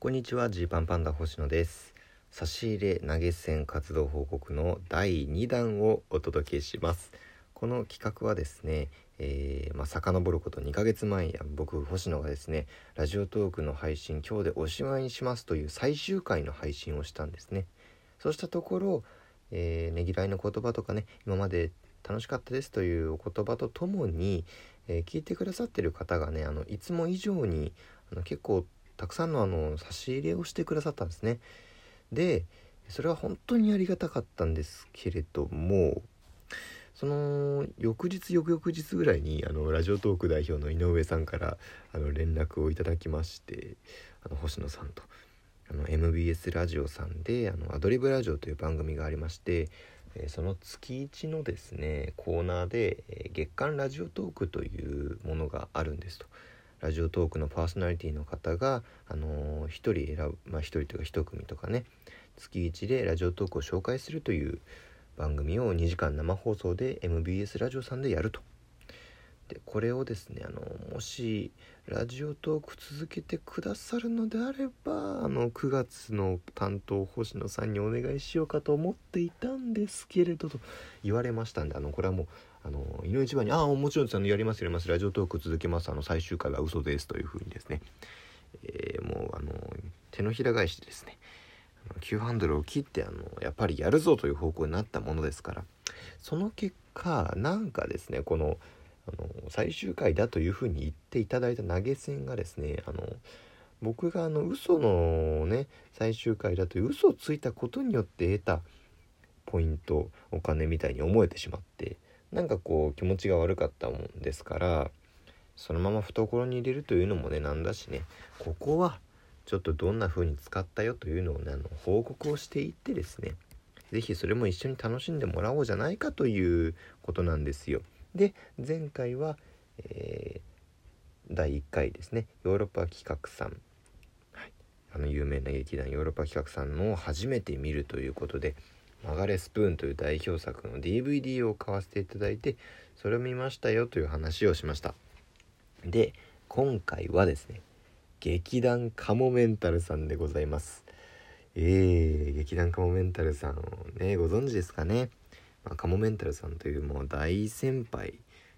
こんにちは。ジーパンパンダ星野です。差し入れ投げ銭活動報告の第2弾をお届けします。この企画はですね、えー、まあ、遡ること2ヶ月前や僕星野がですねラジオトークの配信今日でおしまいにしますという最終回の配信をしたんですね。そうしたところ、えー、ねぎらいの言葉とかね今まで楽しかったですというお言葉とともに、えー、聞いてくださってる方がねあのいつも以上にあの結構たくさんのあの差し入れをしてくださったんですねでそれは本当にありがたかったんですけれどもその翌日翌々日ぐらいにあのラジオトーク代表の井上さんからあの連絡をいただきましてあの星野さんと MBS ラジオさんであのアドリブラジオという番組がありましてその月1のですねコーナーで月間ラジオトークというものがあるんですと。ラジオトークのパーソナリティの方が、あのー、1人選ぶ、まあ、1人というか1組とかね月1でラジオトークを紹介するという番組を2時間生放送で MBS ラジオさんでやると。でこれをですねあのもしラジオトーク続けてくださるのであればあの9月の担当星野さんにお願いしようかと思っていたんですけれどと言われましたんであのこれはもうあの井上一番に「ああもちろんあのやりますやりますラジオトーク続けますあの最終回は嘘です」というふうにですね、えー、もうあの手のひら返しですね。急ハンドルを切ってあのやっぱりやるぞという方向になったものですから。その結果なんかですねこのあの最終回だというふうに言っていただいた投げ銭がですねあの僕があの嘘のね最終回だという嘘をついたことによって得たポイントお金みたいに思えてしまってなんかこう気持ちが悪かったもんですからそのまま懐に入れるというのもねなんだしねここはちょっとどんな風に使ったよというのをねあの報告をしていってですね是非それも一緒に楽しんでもらおうじゃないかということなんですよ。で前回は、えー、第1回ですねヨーロッパ企画さん、はい、あの有名な劇団ヨーロッパ企画さんのを初めて見るということで「曲がれスプーン」という代表作の DVD を買わせていただいてそれを見ましたよという話をしました。で今回はですね劇団カモメンタルさんでございます。えー、劇団カモメンタルさんねご存知ですかね？まあ、カモメンタルさんというもう大先輩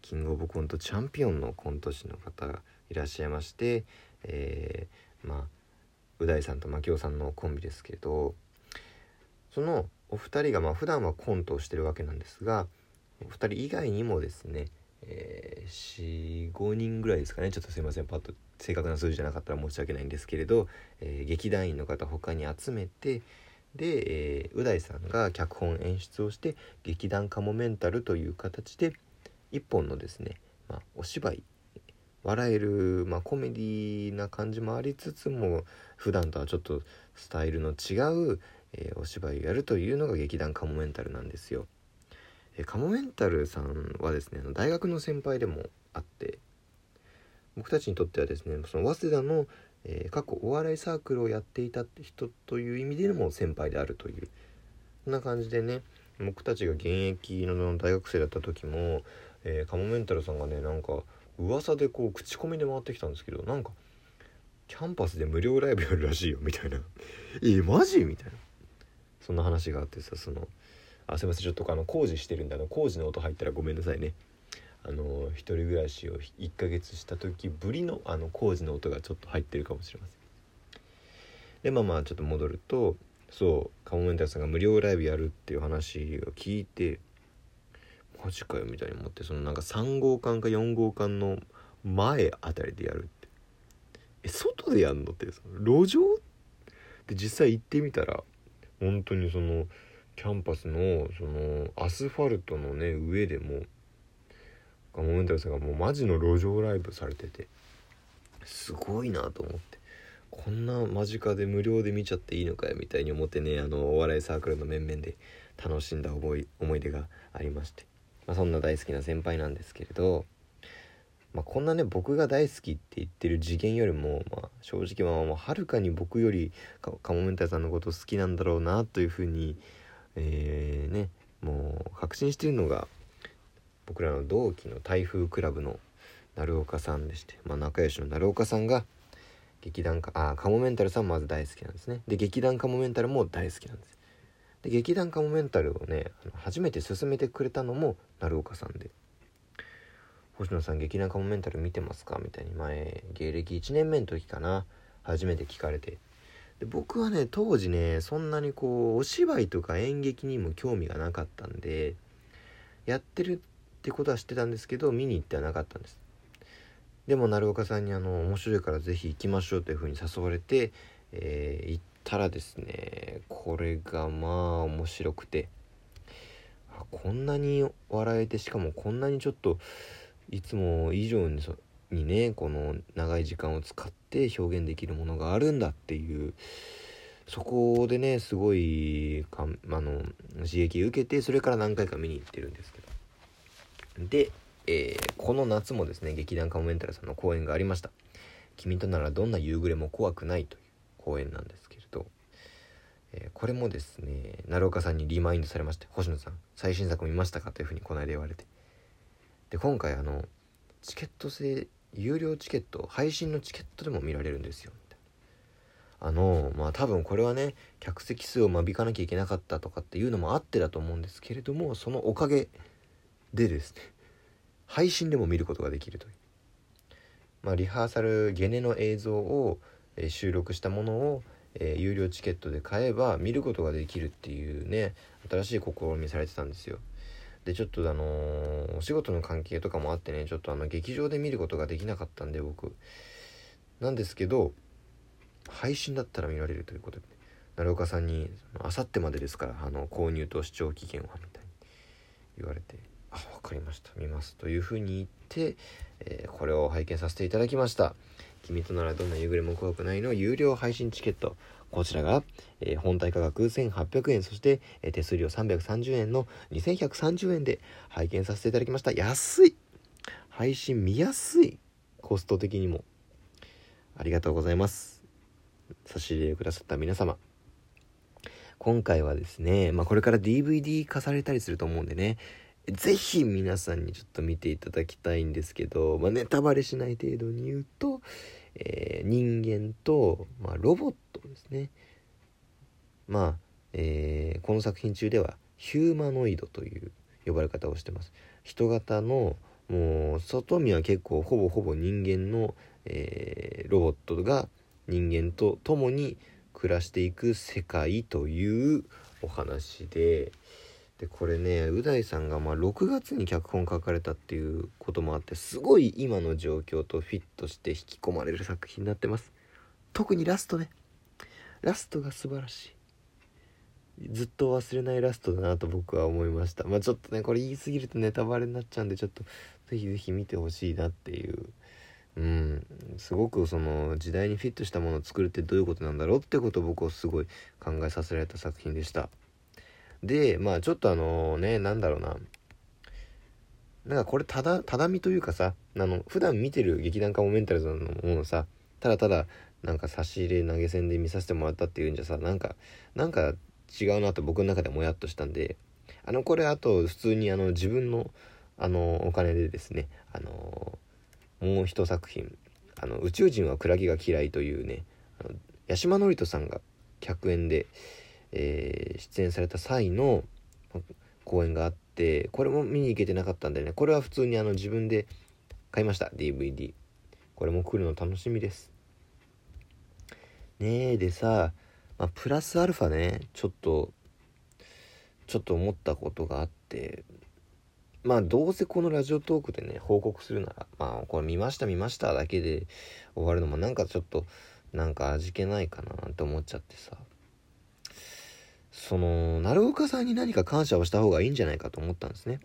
キングオブコントチャンピオンのコント師の方がいらっしゃいまして、えー、まあう大さんと牧雄さんのコンビですけどそのお二人がまあ普段はコントをしてるわけなんですがお二人以外にもですね、えー、45人ぐらいですかね。ちょっとすいません。パッと正確な数字じゃなかったら申し訳ないんですけれど、えー、劇団員の方他に集めて、で、えー、う大さんが脚本演出をして劇団カモメンタルという形で一本のですね、まあ、お芝居笑える、まあ、コメディな感じもありつつも普段とはちょっとスタイルの違う、えー、お芝居をやるというのが劇団カモメンタルなんですよ。えー、カモメンタルさんはですね大学の先輩でもあって僕たちにとってはですねその早稲田のえー、過去お笑いサークルをやっていた人という意味でも先輩であるというそんな感じでね僕たちが現役の大学生だった時も、えー、カモメンタルさんがねなんか噂でこう口コミで回ってきたんですけどなんかキャンパスで無料ライブやるらしいよみたいな「えマジ?」みたいなそんな話があってさそのあすいませんちょっとあの工事してるんであの工事の音入ったらごめんなさいね。あの一人暮らしを1ヶ月した時ぶりのあの工事の音がちょっと入ってるかもしれません。でまあまあちょっと戻るとそうカモメンタルさんが無料ライブやるっていう話を聞いてマジかよみたいに思ってそのなんか3号館か4号館の前あたりでやるって。え外でやんのってその路上？で実際行ってみたら本当にそのキャンパスのそのアスファルトのね上でもモメンタルさんがもうマジの路上ライブされててすごいなと思って。こんな間近で無料で見ちゃっていいのかよみたいに思ってねあのお笑いサークルの面々で楽しんだ思い思い出がありまして、まあ、そんな大好きな先輩なんですけれど、まあ、こんなね僕が大好きって言ってる次元よりも、まあ、正直はもうはるかに僕よりカモメンタルさんのこと好きなんだろうなというふうに、えー、ねもう確信してるのが僕らの同期の台風クラブの鳴岡さんでして、まあ、仲良しの鳴岡さんが劇団かあカモメンタルさんまず大好きなんですね。で劇団カモメンタルも大好きなんです。で劇団カモメンタルをね初めて勧めてくれたのも鳴岡さんで「星野さん劇団カモメンタル見てますか?」みたいに前芸歴1年目の時かな。初めて聞かれて。で僕はね当時ねそんなにこうお芝居とか演劇にも興味がなかったんでやってるってことは知ってたんですけど見に行ってはなかったんです。でも鳴岡さんにあの面白いから是非行きましょうというふうに誘われて、えー、行ったらですねこれがまあ面白くて。こんなに笑えてしかもこんなにちょっといつも以上にそにねこの長い時間を使って表現できるものがあるんだっていうそこでねすごいかあの刺激受けてそれから何回か見に行ってるんですけどでえー、この夏もですね劇団カモメンタルさんの公演がありました「君とならどんな夕暮れも怖くない」という公演なんですけれど、えー、これもですね鳴岡さんにリマインドされまして「星野さん最新作見ましたか?」というふうにこの間言われてで今回あのチケット制有料チケット配信のチケットでも見られるんですよ。あのまあ多分これはね客席数を間引かなきゃいけなかったとかっていうのもあってだと思うんですけれどもそのおかげでですね配信でも見ることができるという、まあ、リハーサルゲネの映像を、え、収録したものを、えー、有料チケットで買えば見ることができるっていうね新しい試みされてたんですよ。でちょっとあのー、お仕事の関係とかもあってねちょっとあの劇場で見ることができなかったんで僕。なんですけど配信だったら見られるということで、ね、鳴岡さんに「あさってまでですからあの購入と視聴期限は」みたいに言われてあ分かりました見ますというふうに言って、えー、これを拝見させていただきました。君とならどんな夕暮れも怖くないの有料配信チケット。こちらが、えー、本体価格1800円そして、えー、手数料330円の2130円で拝見させていただきました。安い。配信見やすい。コスト的にも。ありがとうございます。差し入れをくださった皆様。今回はですね、まあ、これから DVD 化されたりすると思うんでねぜひ皆さんにちょっと見ていただきたいんですけど、まあ、ネタバレしない程度に言うと、えー、人間と、まあ、ロボットですね。まあ、えー、この作品中ではヒューマノイドという呼ばれ方をしてます。人型のもう外見は結構ほぼほぼ人間の、えー、ロボットが人間と共に暮らしていく世界というお話で、でこれねう大さんがまあ6月に脚本書かれたっていうこともあってすごい今の状況とフィットして引き込まれる作品になってます。特にラストね。ラストが素晴らしい。ずっと忘れないラストだなと僕は思いました。まあちょっとねこれ言い過ぎるとネタバレになっちゃうんでちょっと是非是非見てほしいなっていう。うん。すごくその時代にフィットしたものを作るってどういうことなんだろうってことを僕をすごい考えさせられた作品でした。でまあちょっとあのねなんだろうな。なんかこれただただみというかさあの普段見てる劇団カモメンタルズのものさただただなんか差し入れ投げ銭で見させてもらったっていうんじゃさなんかなんか違うなと僕の中でもやっとしたんであのこれあと普通にあの自分のあのお金でですねあのもう一作品「あの宇宙人はクラゲが嫌い」というねあの八島智人さんが100円でえー、出演された際の公演があってこれも見に行けてなかったんでね。これは普通にあの自分で買いました。DVD これも来るの楽しみです。ねえでさ、まあ、プラスアルファねちょっとちょっと思ったことがあってまあどうせこのラジオトークでね報告するならまあこれ見ました見ましただけで終わるのもなんかちょっとなんか味気ないかなって思っちゃってさ。その鳴岡さんに何か感謝をした方がいいんじゃないかと思ったんですね。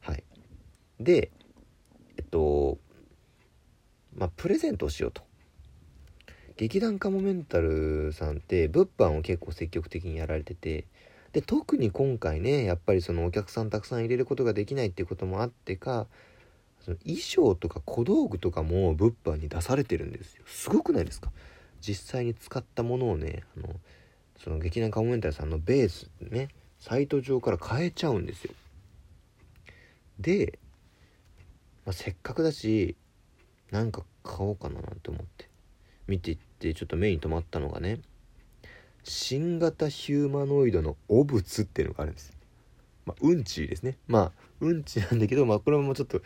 はい。でえっとまあプレゼントをしようと。劇団カモメンタルさんって物販を結構積極的にやられててで特に今回ねやっぱりそのお客さんたくさん入れることができないっていうこともあってかその衣装とか小道具とかも物販に出されてるんですよ。すごくないですか？実際に使ったものをねあのその劇団カモメンタルさんのベースねサイト上から変えちゃうんですよ。で、まあ、せっかくだしなんか買おうかななんて思って見ていってちょっと目に留まったのがね新型ヒューマノイドの汚物っていうのがあるんです。まあ、うんちですね。まあうんちなんだけどまあこれもちょっと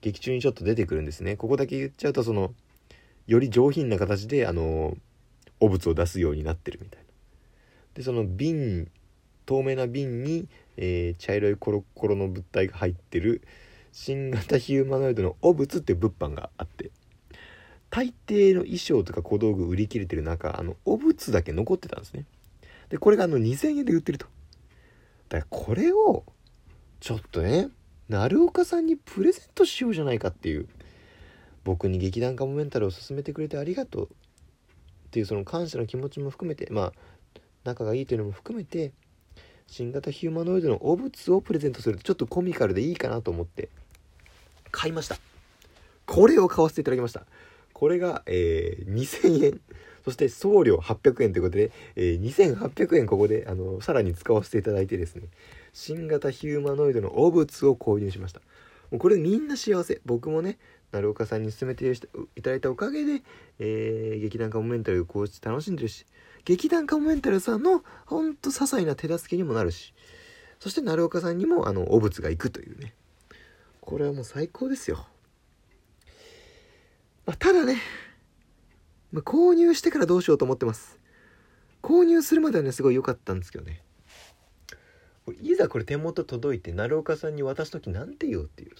劇中にちょっと出てくるんですね。ここだけ言っちゃうとそのより上品な形であの汚物を出すようになってるみたいな。でその瓶透明な瓶に、えー、茶色いコロコロの物体が入ってる新型ヒューマノイドの汚物っていう物販があって大抵の衣装とか小道具売り切れてる中あの汚物だけ残ってたんですね。でこれがあの2000円で売ってると。だからこれをちょっとね鳴岡さんにプレゼントしようじゃないかっていう僕に劇団カモメンタルを勧めてくれてありがとうっていうその感謝の気持ちも含めてまあ仲がいいというのも含めて新型ヒューマノイドの汚物をプレゼントするとちょっとコミカルでいいかなと思って買いました。これを買わせていただきました。これが、えー、2000円。そして送料800円ということで、えー、2800円ここであのさらに使わせていただいてですね新型ヒューマノイドの汚物を購入しました。もうこれみんな幸せ。僕もね鳴岡さんに勧めていただいたおかげで、えー、劇団カモメンタルをこうして楽しんでるし劇団カモメンタルさんのほんと些細な手助けにもなるしそして鳴岡さんにもあの汚物が行くというね。これはもう最高ですよ、まあ、ただねまあ、購入してからどうしようと思ってます。購入するまではねすごい良かったんですけどね。いざこれ手元届いて鳴岡さんに渡す時なんて言おうっていう。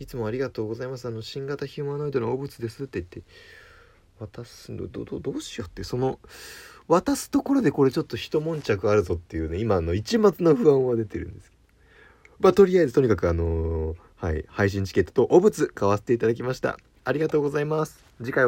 いつもありがとうございます。あの新型ヒューマノイドの汚物ですって言って渡すのどどどうしようって。その渡すところでこれちょっと一悶着あるぞっていうね今の一末の不安は出てるんです。けどまあとりあえずとにかくあのー、はい配信チケットと汚物買わせていただきました。ありがとうございます。次回